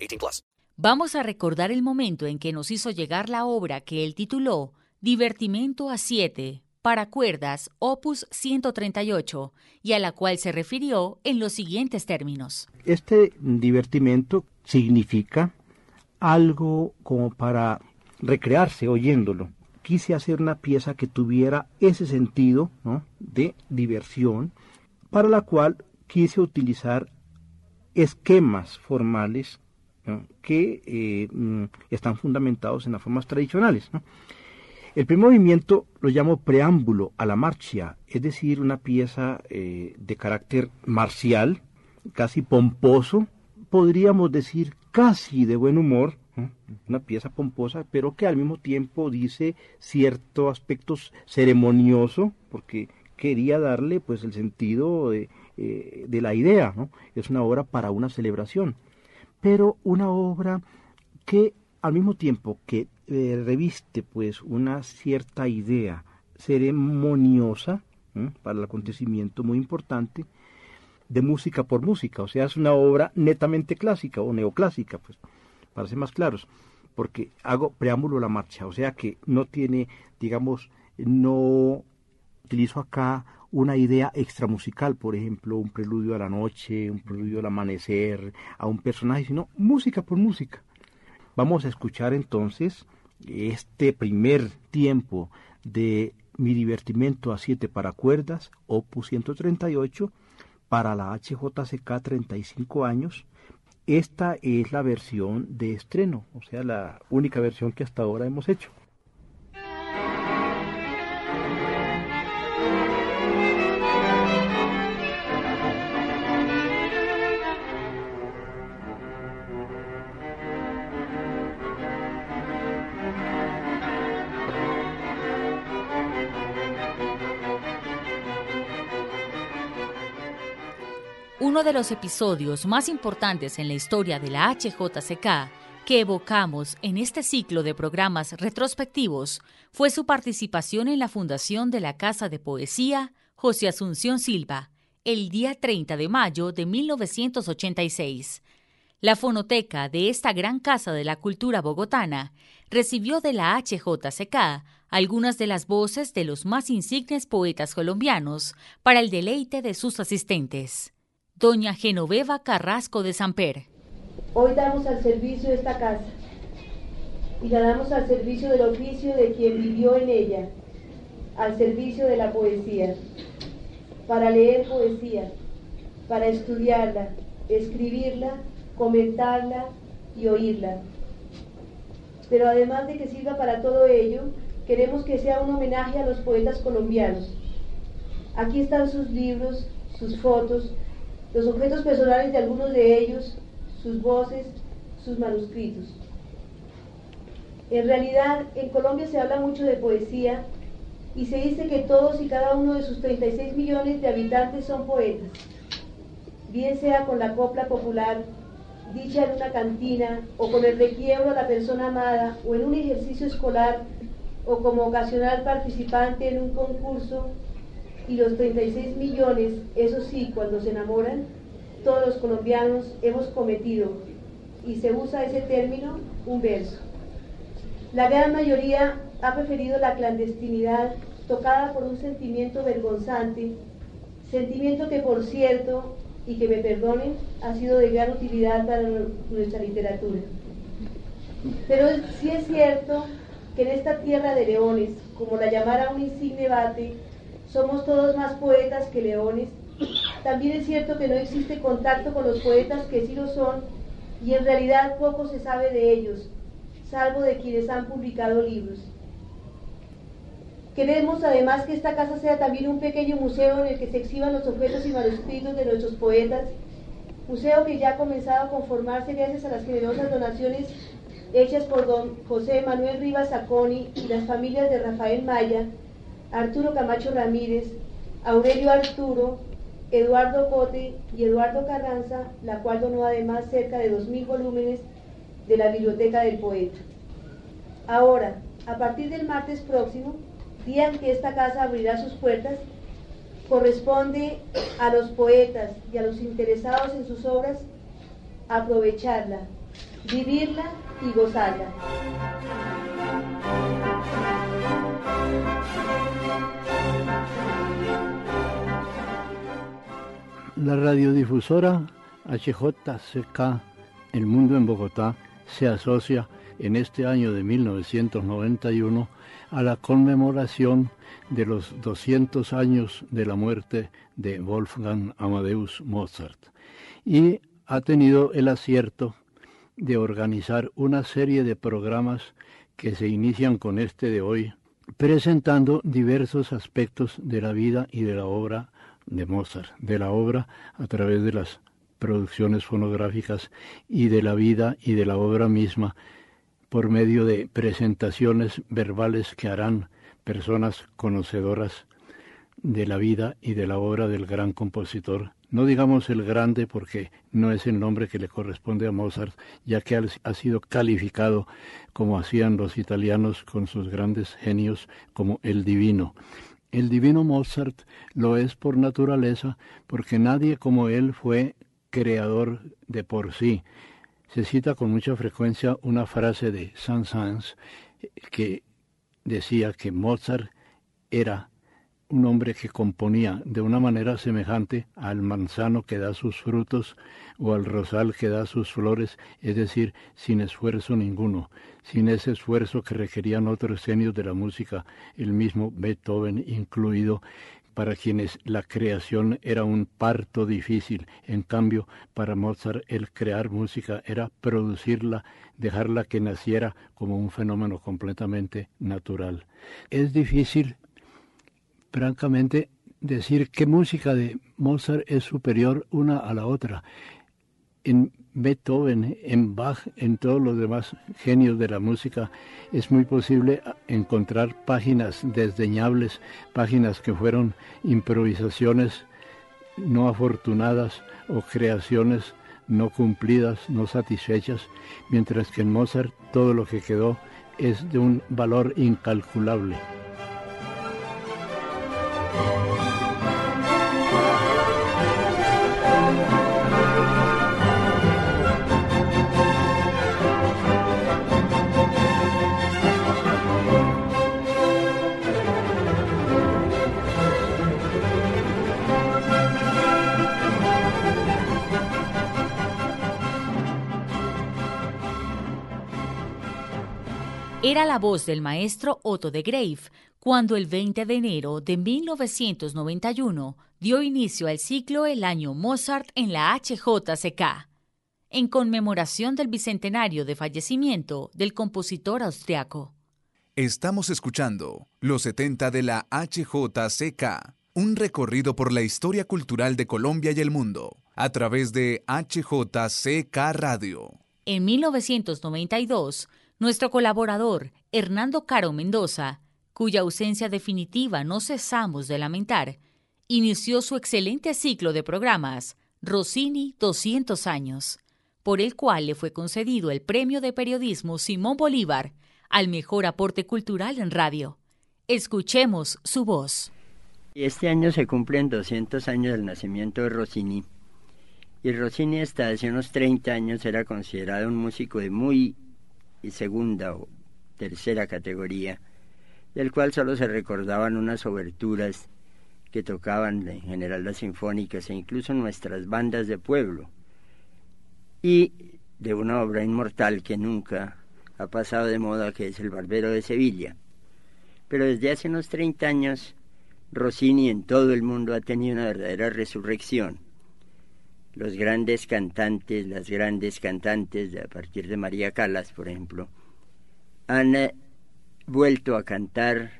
18 plus. Vamos a recordar el momento en que nos hizo llegar la obra que él tituló Divertimento a siete para cuerdas, opus 138, y a la cual se refirió en los siguientes términos. Este divertimento significa algo como para recrearse oyéndolo. Quise hacer una pieza que tuviera ese sentido ¿no? de diversión, para la cual quise utilizar esquemas formales que eh, mm, están fundamentados en las formas tradicionales. El primer movimiento lo llamo preámbulo a la marcha, es decir, una pieza eh, de carácter marcial, casi pomposo, podríamos decir casi de buen humor, una pieza pomposa, pero que al mismo tiempo dice cierto aspecto ceremonioso, porque quería darle pues el sentido de, eh, de la idea, ¿no? Es una obra para una celebración, pero una obra que al mismo tiempo que eh, reviste pues una cierta idea ceremoniosa para el acontecimiento muy importante de música por música, o sea, es una obra netamente clásica o neoclásica, pues, para ser más claros, porque hago preámbulo a la marcha, o sea que no tiene, digamos, no utilizo acá una idea extramusical, por ejemplo, un preludio a la noche, un preludio al amanecer, a un personaje, sino música por música. Vamos a escuchar entonces este primer tiempo de Mi divertimento a siete para cuerdas, opus 138, para la HJCK 35 años. Esta es la versión de estreno, o sea, la única versión que hasta ahora hemos hecho. Uno de los episodios más importantes en la historia de la HJCK que evocamos en este ciclo de programas retrospectivos fue su participación en la fundación de la Casa de Poesía José Asunción Silva, el día 30 de mayo de 1986. La fonoteca de esta gran casa de la cultura bogotana recibió de la HJCK algunas de las voces de los más insignes poetas colombianos para el deleite de sus asistentes doña Genoveva Carrasco de Samper. Hoy damos al servicio esta casa y la damos al servicio del oficio de quien vivió en ella, al servicio de la poesía, para leer poesía, para estudiarla, escribirla, comentarla y oírla. Pero además de que sirva para todo ello, queremos que sea un homenaje a los poetas colombianos. Aquí están sus libros, sus fotos, los objetos personales de algunos de ellos, sus voces, sus manuscritos. En realidad, en Colombia se habla mucho de poesía y se dice que todos y cada uno de sus 36 millones de habitantes son poetas, bien sea con la copla popular, dicha en una cantina, o con el requiebro a la persona amada, o en un ejercicio escolar, o como ocasional participante en un concurso y los 36 millones, eso sí, cuando se enamoran, todos los colombianos hemos cometido, y se usa ese término, un verso. La gran mayoría ha preferido la clandestinidad tocada por un sentimiento vergonzante, sentimiento que por cierto, y que me perdonen, ha sido de gran utilidad para nuestra literatura. Pero sí es cierto que en esta tierra de leones, como la llamara un insigne bate, somos todos más poetas que leones. También es cierto que no existe contacto con los poetas que sí lo son y en realidad poco se sabe de ellos, salvo de quienes han publicado libros. Queremos además que esta casa sea también un pequeño museo en el que se exhiban los objetos y manuscritos de nuestros poetas, museo que ya ha comenzado a conformarse gracias a las generosas donaciones hechas por don José Manuel Rivas Saconi y las familias de Rafael Maya, Arturo Camacho Ramírez, Aurelio Arturo, Eduardo Cote y Eduardo Carranza, la cual donó además cerca de 2.000 volúmenes de la Biblioteca del Poeta. Ahora, a partir del martes próximo, día en que esta casa abrirá sus puertas, corresponde a los poetas y a los interesados en sus obras aprovecharla, vivirla y gozarla. La radiodifusora HJCK El Mundo en Bogotá se asocia en este año de 1991 a la conmemoración de los 200 años de la muerte de Wolfgang Amadeus Mozart y ha tenido el acierto de organizar una serie de programas que se inician con este de hoy presentando diversos aspectos de la vida y de la obra de Mozart, de la obra a través de las producciones fonográficas y de la vida y de la obra misma por medio de presentaciones verbales que harán personas conocedoras de la vida y de la obra del gran compositor. No digamos el grande porque no es el nombre que le corresponde a Mozart, ya que ha sido calificado como hacían los italianos con sus grandes genios como el divino. El divino Mozart lo es por naturaleza porque nadie como él fue creador de por sí. Se cita con mucha frecuencia una frase de Saint-Saëns que decía que Mozart era un hombre que componía de una manera semejante al manzano que da sus frutos o al rosal que da sus flores, es decir, sin esfuerzo ninguno, sin ese esfuerzo que requerían otros genios de la música, el mismo Beethoven incluido, para quienes la creación era un parto difícil. En cambio, para Mozart el crear música era producirla, dejarla que naciera como un fenómeno completamente natural. Es difícil, francamente, decir qué música de Mozart es superior una a la otra. En Beethoven, en Bach, en todos los demás genios de la música, es muy posible encontrar páginas desdeñables, páginas que fueron improvisaciones no afortunadas o creaciones no cumplidas, no satisfechas, mientras que en Mozart todo lo que quedó es de un valor incalculable. Era la voz del maestro Otto de Grave cuando el 20 de enero de 1991 dio inicio al ciclo El año Mozart en la HJCK, en conmemoración del bicentenario de fallecimiento del compositor austriaco. Estamos escuchando Los 70 de la HJCK, un recorrido por la historia cultural de Colombia y el mundo, a través de HJCK Radio. En 1992, nuestro colaborador, Hernando Caro Mendoza, cuya ausencia definitiva no cesamos de lamentar, inició su excelente ciclo de programas, Rossini 200 años, por el cual le fue concedido el Premio de Periodismo Simón Bolívar al mejor aporte cultural en radio. Escuchemos su voz. Este año se cumplen 200 años del nacimiento de Rossini. Y Rossini hasta hace unos 30 años era considerado un músico de muy y segunda o tercera categoría, del cual solo se recordaban unas oberturas que tocaban en general las sinfónicas e incluso nuestras bandas de pueblo, y de una obra inmortal que nunca ha pasado de moda, que es El Barbero de Sevilla. Pero desde hace unos 30 años, Rossini en todo el mundo ha tenido una verdadera resurrección los grandes cantantes, las grandes cantantes, a partir de María Calas, por ejemplo, han eh, vuelto a cantar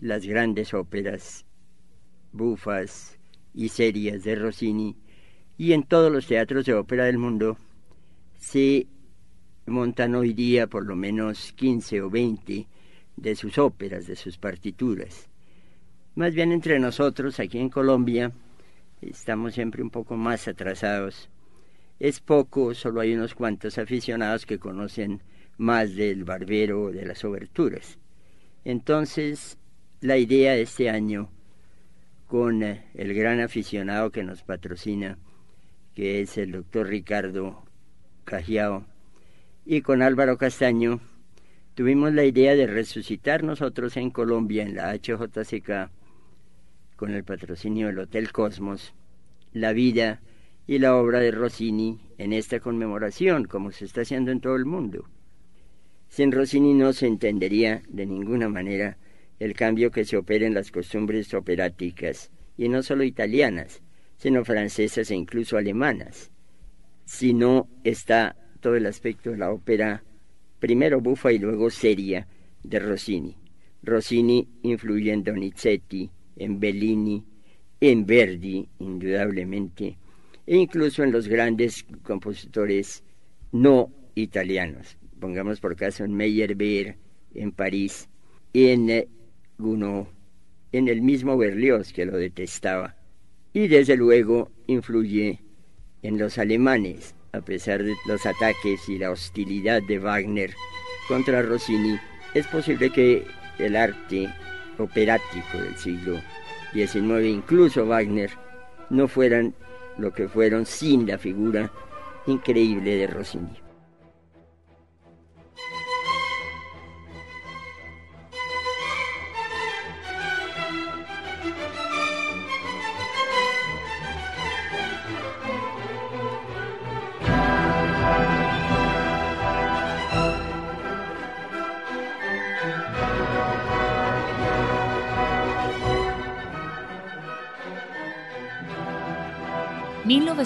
las grandes óperas bufas y serias de Rossini, y en todos los teatros de ópera del mundo se montan hoy día por lo menos 15 o 20 de sus óperas, de sus partituras. Más bien entre nosotros, aquí en Colombia, estamos siempre un poco más atrasados. Es poco, solo hay unos cuantos aficionados que conocen más del barbero de las oberturas. Entonces, la idea de este año, con eh, el gran aficionado que nos patrocina, que es el doctor Ricardo Cajiao, y con Álvaro Castaño, tuvimos la idea de resucitar nosotros en Colombia, en la HJCK, con el patrocinio del Hotel Cosmos, la vida y la obra de Rossini en esta conmemoración, como se está haciendo en todo el mundo. Sin Rossini no se entendería de ninguna manera el cambio que se opera en las costumbres operáticas, y no solo italianas, sino francesas e incluso alemanas. Si no está todo el aspecto de la ópera, primero bufa y luego seria, de Rossini. Rossini influye en Donizetti, en Bellini, en Verdi, indudablemente, e incluso en los grandes compositores no italianos. Pongamos por caso en Meyerbeer, en París, en eh, Gounod, en el mismo Berlioz, que lo detestaba. Y desde luego influye en los alemanes, a pesar de los ataques y la hostilidad de Wagner contra Rossini. Es posible que el arte operático del siglo XIX, incluso Wagner, no fueran lo que fueron sin la figura increíble de Rossini.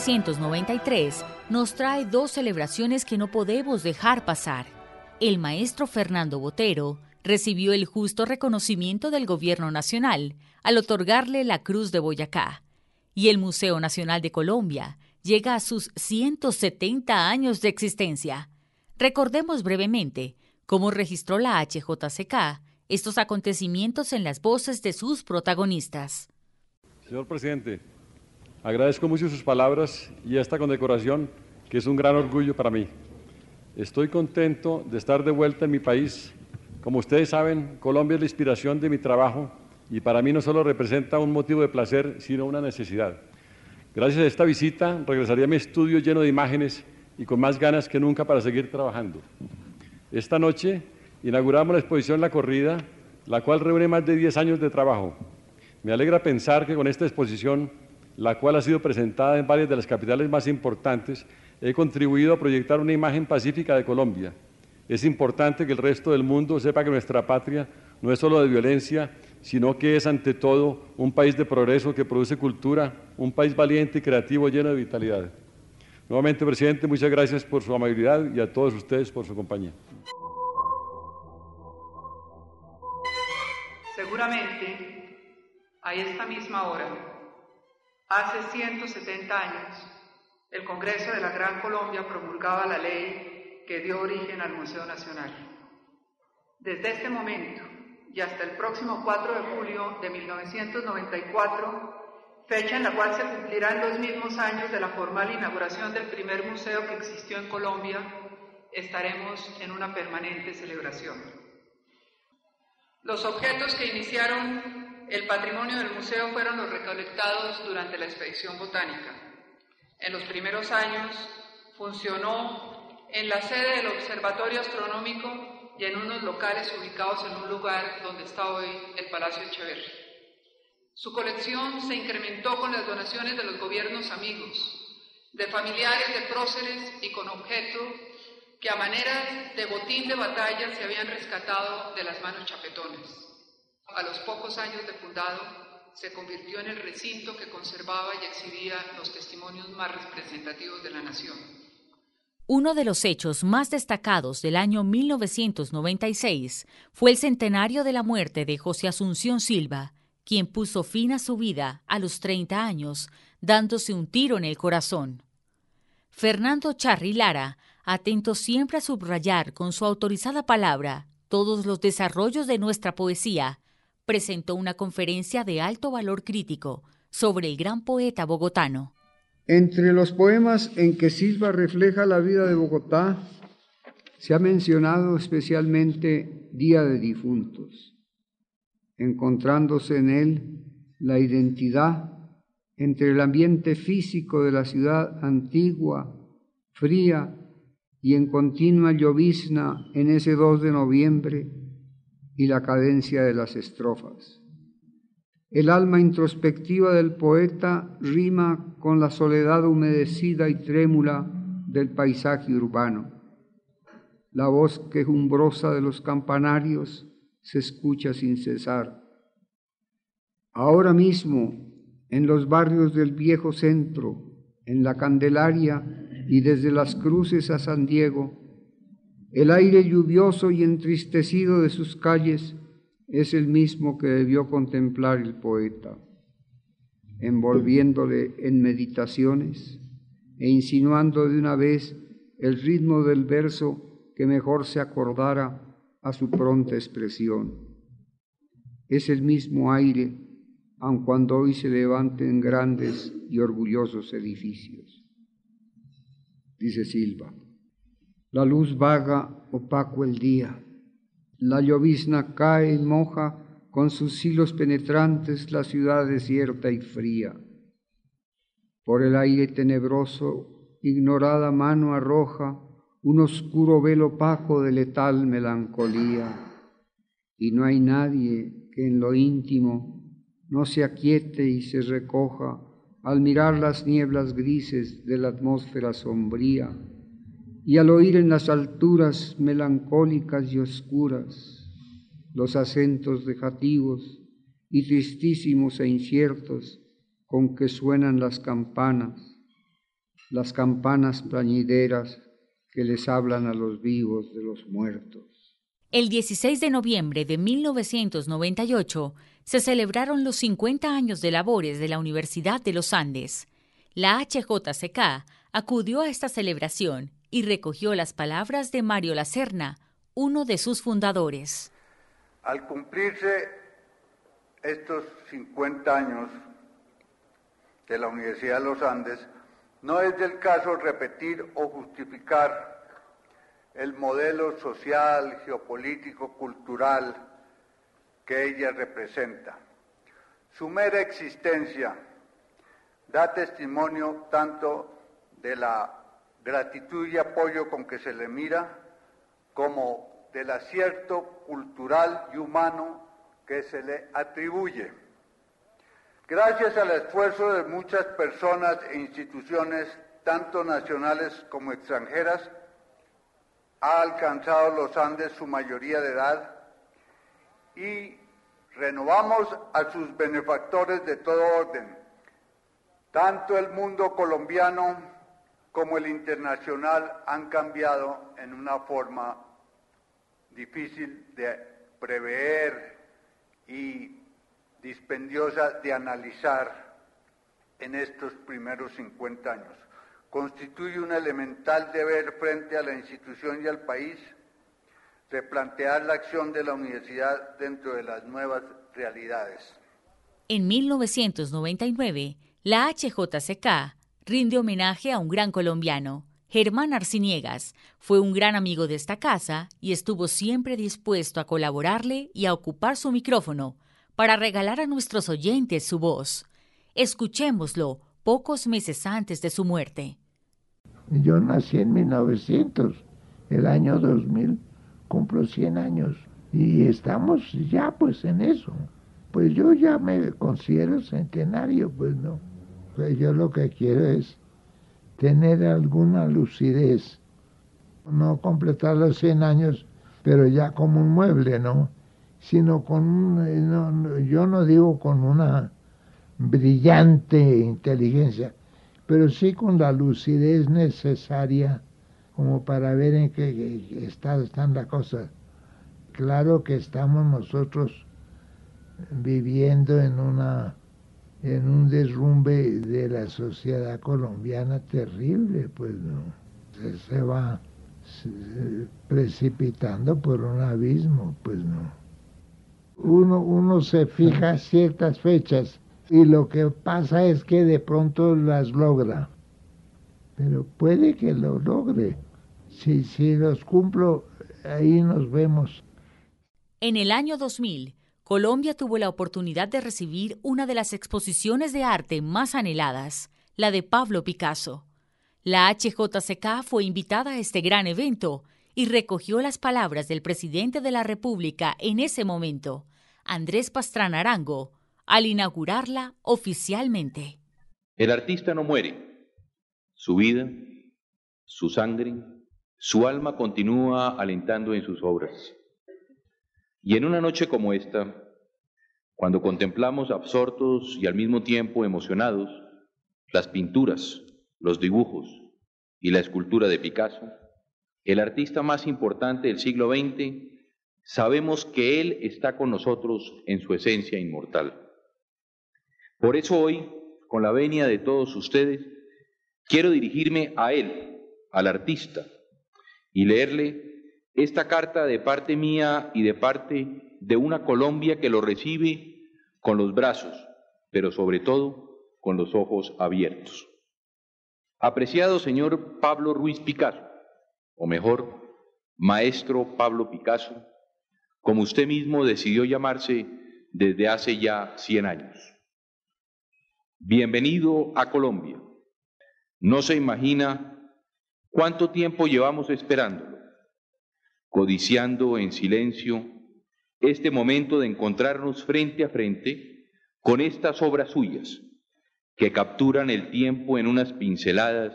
1993 nos trae dos celebraciones que no podemos dejar pasar. El maestro Fernando Botero recibió el justo reconocimiento del Gobierno Nacional al otorgarle la Cruz de Boyacá, y el Museo Nacional de Colombia llega a sus 170 años de existencia. Recordemos brevemente cómo registró la HJCK estos acontecimientos en las voces de sus protagonistas. Señor presidente, Agradezco mucho sus palabras y esta condecoración, que es un gran orgullo para mí. Estoy contento de estar de vuelta en mi país. Como ustedes saben, Colombia es la inspiración de mi trabajo y para mí no solo representa un motivo de placer, sino una necesidad. Gracias a esta visita regresaré a mi estudio lleno de imágenes y con más ganas que nunca para seguir trabajando. Esta noche inauguramos la exposición La Corrida, la cual reúne más de 10 años de trabajo. Me alegra pensar que con esta exposición la cual ha sido presentada en varias de las capitales más importantes, he contribuido a proyectar una imagen pacífica de Colombia. Es importante que el resto del mundo sepa que nuestra patria no es solo de violencia, sino que es ante todo un país de progreso que produce cultura, un país valiente y creativo lleno de vitalidad. Nuevamente, presidente, muchas gracias por su amabilidad y a todos ustedes por su compañía. Seguramente, a esta misma hora, Hace 170 años, el Congreso de la Gran Colombia promulgaba la ley que dio origen al Museo Nacional. Desde este momento y hasta el próximo 4 de julio de 1994, fecha en la cual se cumplirán los mismos años de la formal inauguración del primer museo que existió en Colombia, estaremos en una permanente celebración. Los objetos que iniciaron el patrimonio del museo fueron los recolectados durante la expedición botánica. En los primeros años funcionó en la sede del Observatorio Astronómico y en unos locales ubicados en un lugar donde está hoy el Palacio Echeverri. Su colección se incrementó con las donaciones de los gobiernos amigos, de familiares de próceres y con objeto que a manera de botín de batalla se habían rescatado de las manos chapetones. A los pocos años de fundado, se convirtió en el recinto que conservaba y exhibía los testimonios más representativos de la nación. Uno de los hechos más destacados del año 1996 fue el centenario de la muerte de José Asunción Silva, quien puso fin a su vida a los 30 años, dándose un tiro en el corazón. Fernando Charri Lara, atento siempre a subrayar con su autorizada palabra todos los desarrollos de nuestra poesía, presentó una conferencia de alto valor crítico sobre el gran poeta bogotano. Entre los poemas en que Silva refleja la vida de Bogotá, se ha mencionado especialmente Día de Difuntos, encontrándose en él la identidad entre el ambiente físico de la ciudad antigua, fría y en continua llovizna en ese 2 de noviembre, y la cadencia de las estrofas. El alma introspectiva del poeta rima con la soledad humedecida y trémula del paisaje urbano. La voz quejumbrosa de los campanarios se escucha sin cesar. Ahora mismo, en los barrios del viejo centro, en la Candelaria y desde las cruces a San Diego, el aire lluvioso y entristecido de sus calles es el mismo que debió contemplar el poeta, envolviéndole en meditaciones e insinuando de una vez el ritmo del verso que mejor se acordara a su pronta expresión. Es el mismo aire, aun cuando hoy se levanten grandes y orgullosos edificios. Dice Silva, la luz vaga opaco el día, la llovizna cae y moja con sus hilos penetrantes la ciudad desierta y fría. Por el aire tenebroso, ignorada mano arroja un oscuro velo opaco de letal melancolía, y no hay nadie que en lo íntimo no se aquiete y se recoja al mirar las nieblas grises de la atmósfera sombría y al oír en las alturas melancólicas y oscuras los acentos dejativos y tristísimos e inciertos con que suenan las campanas, las campanas plañideras que les hablan a los vivos de los muertos. El 16 de noviembre de 1998 se celebraron los 50 años de labores de la Universidad de los Andes. La HJCK acudió a esta celebración y recogió las palabras de Mario Lacerna, uno de sus fundadores. Al cumplirse estos 50 años de la Universidad de los Andes, no es del caso repetir o justificar el modelo social, geopolítico, cultural que ella representa. Su mera existencia da testimonio tanto de la gratitud y apoyo con que se le mira, como del acierto cultural y humano que se le atribuye. Gracias al esfuerzo de muchas personas e instituciones, tanto nacionales como extranjeras, ha alcanzado los Andes su mayoría de edad y renovamos a sus benefactores de todo orden. Tanto el mundo colombiano como el internacional han cambiado en una forma difícil de prever y dispendiosa de analizar en estos primeros 50 años constituye un elemental deber frente a la institución y al país replantear la acción de la universidad dentro de las nuevas realidades. En 1999, la HJCK rinde homenaje a un gran colombiano. Germán Arciniegas fue un gran amigo de esta casa y estuvo siempre dispuesto a colaborarle y a ocupar su micrófono para regalar a nuestros oyentes su voz. Escuchémoslo pocos meses antes de su muerte. Yo nací en 1900, el año 2000 cumplo 100 años y estamos ya pues en eso. Pues yo ya me considero centenario, pues no. Pues yo lo que quiero es tener alguna lucidez, no completar los 100 años, pero ya como un mueble, ¿no? Sino con, yo no digo con una brillante inteligencia, pero sí con la lucidez necesaria como para ver en qué están las cosas. Claro que estamos nosotros viviendo en una en un derrumbe de la sociedad colombiana terrible, pues no. Se, se va precipitando por un abismo, pues no. Uno, uno se fija ciertas fechas y lo que pasa es que de pronto las logra. Pero puede que lo logre. Si, si los cumplo, ahí nos vemos. En el año 2000, Colombia tuvo la oportunidad de recibir una de las exposiciones de arte más anheladas, la de Pablo Picasso. La HJCK fue invitada a este gran evento y recogió las palabras del presidente de la República en ese momento, Andrés Pastrana Arango, al inaugurarla oficialmente. El artista no muere. Su vida, su sangre, su alma continúa alentando en sus obras. Y en una noche como esta, cuando contemplamos absortos y al mismo tiempo emocionados las pinturas, los dibujos y la escultura de Picasso, el artista más importante del siglo XX sabemos que Él está con nosotros en su esencia inmortal. Por eso hoy, con la venia de todos ustedes, quiero dirigirme a Él, al artista, y leerle esta carta de parte mía y de parte de una Colombia que lo recibe con los brazos, pero sobre todo con los ojos abiertos. Apreciado señor Pablo Ruiz Picasso, o mejor, maestro Pablo Picasso, como usted mismo decidió llamarse desde hace ya 100 años. Bienvenido a Colombia. No se imagina cuánto tiempo llevamos esperándolo, codiciando en silencio este momento de encontrarnos frente a frente con estas obras suyas que capturan el tiempo en unas pinceladas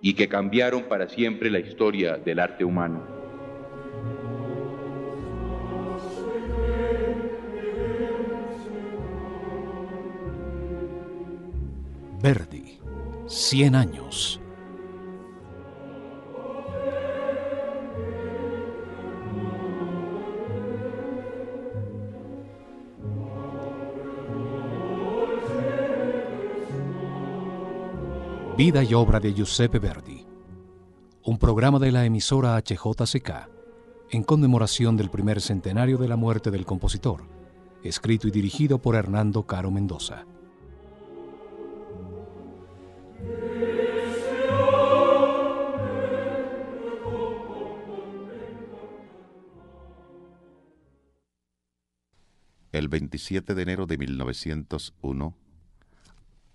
y que cambiaron para siempre la historia del arte humano. Verdi, 100 años. Vida y obra de Giuseppe Verdi. Un programa de la emisora HJCK en conmemoración del primer centenario de la muerte del compositor, escrito y dirigido por Hernando Caro Mendoza. el 27 de enero de 1901,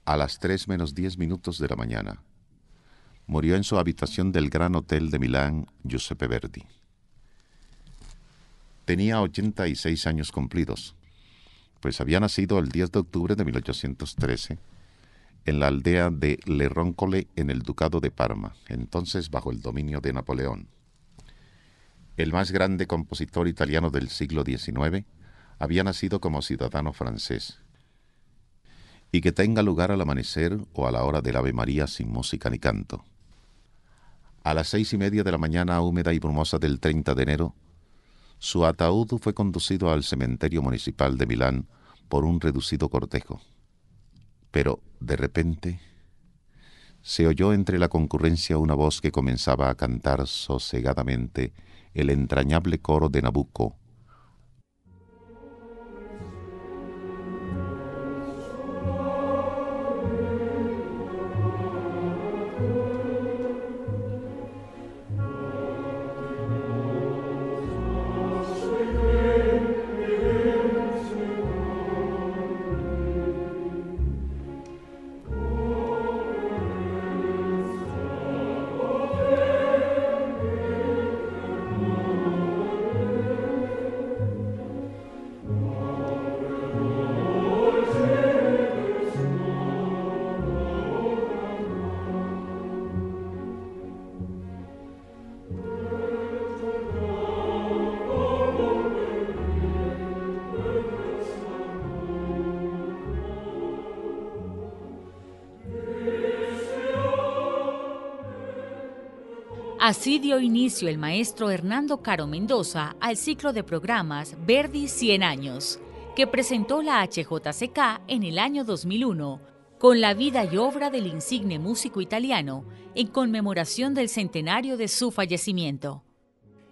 a las 3 menos 10 minutos de la mañana, murió en su habitación del Gran Hotel de Milán Giuseppe Verdi. Tenía 86 años cumplidos, pues había nacido el 10 de octubre de 1813 en la aldea de Le Roncole en el Ducado de Parma, entonces bajo el dominio de Napoleón. El más grande compositor italiano del siglo XIX, había nacido como ciudadano francés, y que tenga lugar al amanecer o a la hora del Ave María sin música ni canto. A las seis y media de la mañana húmeda y brumosa del 30 de enero, su ataúd fue conducido al cementerio municipal de Milán por un reducido cortejo. Pero, de repente, se oyó entre la concurrencia una voz que comenzaba a cantar sosegadamente el entrañable coro de Nabucco, Dio inicio el maestro Hernando Caro Mendoza al ciclo de programas Verdi 100 años, que presentó la HJCK en el año 2001, con la vida y obra del insigne músico italiano, en conmemoración del centenario de su fallecimiento.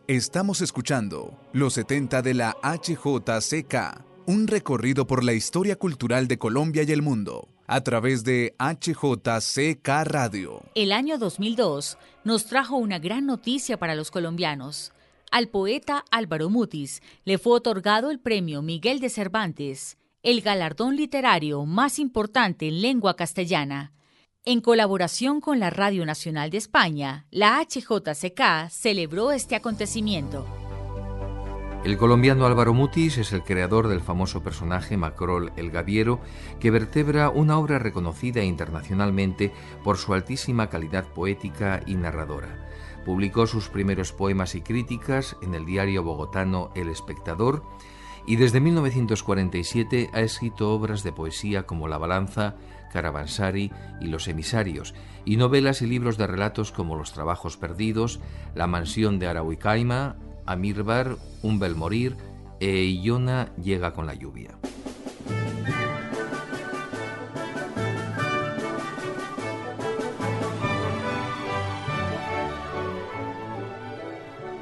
Estamos escuchando Los 70 de la HJCK, un recorrido por la historia cultural de Colombia y el mundo a través de HJCK Radio. El año 2002 nos trajo una gran noticia para los colombianos. Al poeta Álvaro Mutis le fue otorgado el premio Miguel de Cervantes, el galardón literario más importante en lengua castellana. En colaboración con la Radio Nacional de España, la HJCK celebró este acontecimiento. El colombiano Álvaro Mutis es el creador del famoso personaje Macrol el Gaviero, que vertebra una obra reconocida internacionalmente por su altísima calidad poética y narradora. Publicó sus primeros poemas y críticas en el diario bogotano El Espectador y desde 1947 ha escrito obras de poesía como La Balanza, Caravansari y Los Emisarios, y novelas y libros de relatos como Los Trabajos Perdidos, La Mansión de Arahuicaima, Amirbar, Un bel morir e Iona llega con la lluvia.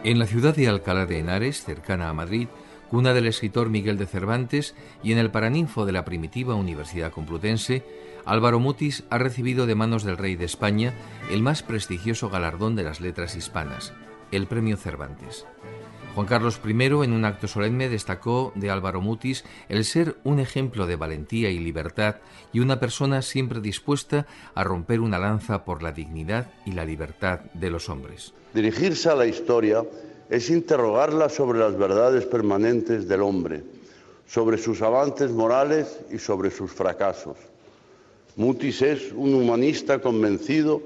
En la ciudad de Alcalá de Henares, cercana a Madrid, cuna del escritor Miguel de Cervantes, y en el Paraninfo de la primitiva Universidad Complutense, Álvaro Mutis ha recibido de manos del rey de España el más prestigioso galardón de las letras hispanas, el Premio Cervantes. Juan Carlos I, en un acto solemne, destacó de Álvaro Mutis el ser un ejemplo de valentía y libertad y una persona siempre dispuesta a romper una lanza por la dignidad y la libertad de los hombres. Dirigirse a la historia es interrogarla sobre las verdades permanentes del hombre, sobre sus avances morales y sobre sus fracasos. Mutis es un humanista convencido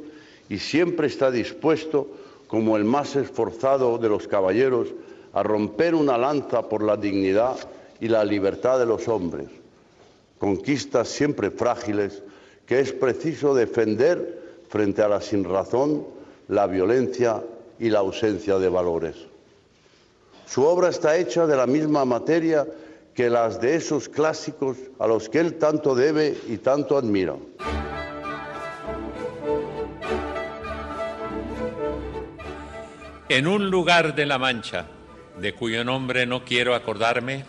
y siempre está dispuesto, como el más esforzado de los caballeros, a romper una lanza por la dignidad y la libertad de los hombres, conquistas siempre frágiles que es preciso defender frente a la sinrazón, la violencia y la ausencia de valores. Su obra está hecha de la misma materia que las de esos clásicos a los que él tanto debe y tanto admira. En un lugar de la Mancha, de cuyo nombre no quiero acordarme,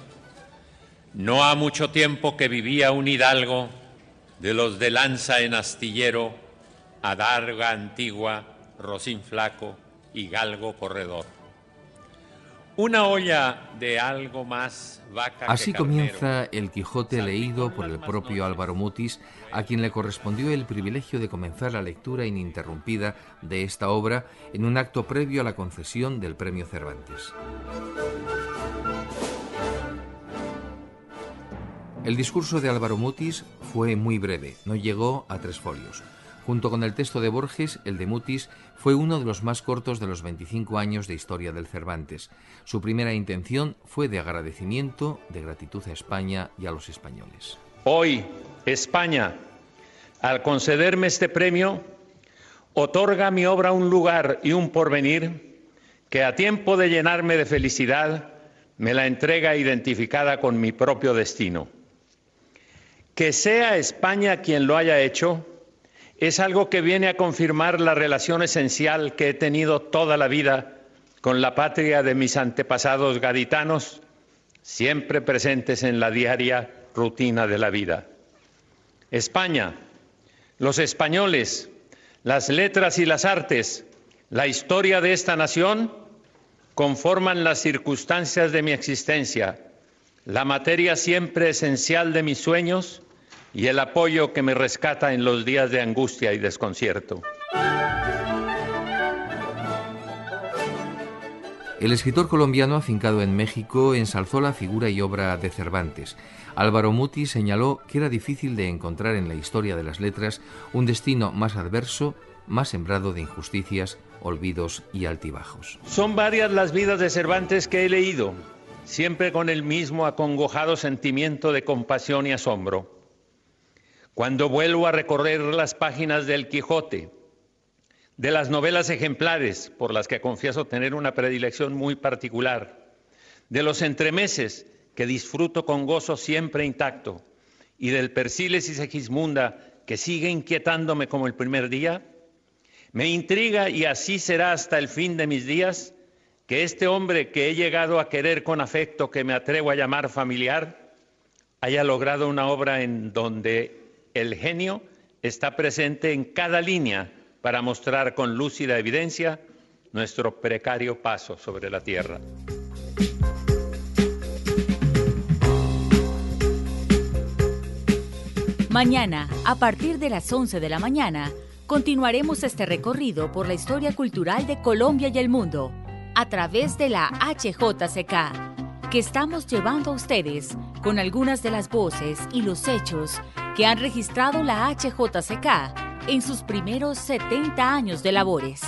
no ha mucho tiempo que vivía un hidalgo de los de lanza en astillero, adarga antigua, rocín flaco, y galgo corredor. Una olla de algo más vaca. Así comienza el Quijote leído por el propio Álvaro Mutis, a quien le correspondió el privilegio de comenzar la lectura ininterrumpida de esta obra en un acto previo a la concesión del Premio Cervantes. El discurso de Álvaro Mutis fue muy breve, no llegó a tres folios. Junto con el texto de Borges, el de Mutis fue uno de los más cortos de los 25 años de historia del Cervantes. Su primera intención fue de agradecimiento, de gratitud a España y a los españoles. Hoy, España, al concederme este premio, otorga a mi obra un lugar y un porvenir que a tiempo de llenarme de felicidad, me la entrega identificada con mi propio destino. Que sea España quien lo haya hecho, es algo que viene a confirmar la relación esencial que he tenido toda la vida con la patria de mis antepasados gaditanos, siempre presentes en la diaria rutina de la vida. España, los españoles, las letras y las artes, la historia de esta nación conforman las circunstancias de mi existencia, la materia siempre esencial de mis sueños y el apoyo que me rescata en los días de angustia y desconcierto. El escritor colombiano afincado en México ensalzó la figura y obra de Cervantes. Álvaro Muti señaló que era difícil de encontrar en la historia de las letras un destino más adverso, más sembrado de injusticias, olvidos y altibajos. Son varias las vidas de Cervantes que he leído, siempre con el mismo acongojado sentimiento de compasión y asombro. Cuando vuelvo a recorrer las páginas del Quijote, de las novelas ejemplares, por las que confieso tener una predilección muy particular, de los entremeses, que disfruto con gozo siempre intacto, y del Persiles y Segismunda, que sigue inquietándome como el primer día, me intriga y así será hasta el fin de mis días que este hombre que he llegado a querer con afecto, que me atrevo a llamar familiar, haya logrado una obra en donde el genio está presente en cada línea para mostrar con lúcida evidencia nuestro precario paso sobre la tierra. Mañana, a partir de las 11 de la mañana, continuaremos este recorrido por la historia cultural de Colombia y el mundo a través de la HJCK, que estamos llevando a ustedes con algunas de las voces y los hechos que han registrado la HJCK en sus primeros 70 años de labores.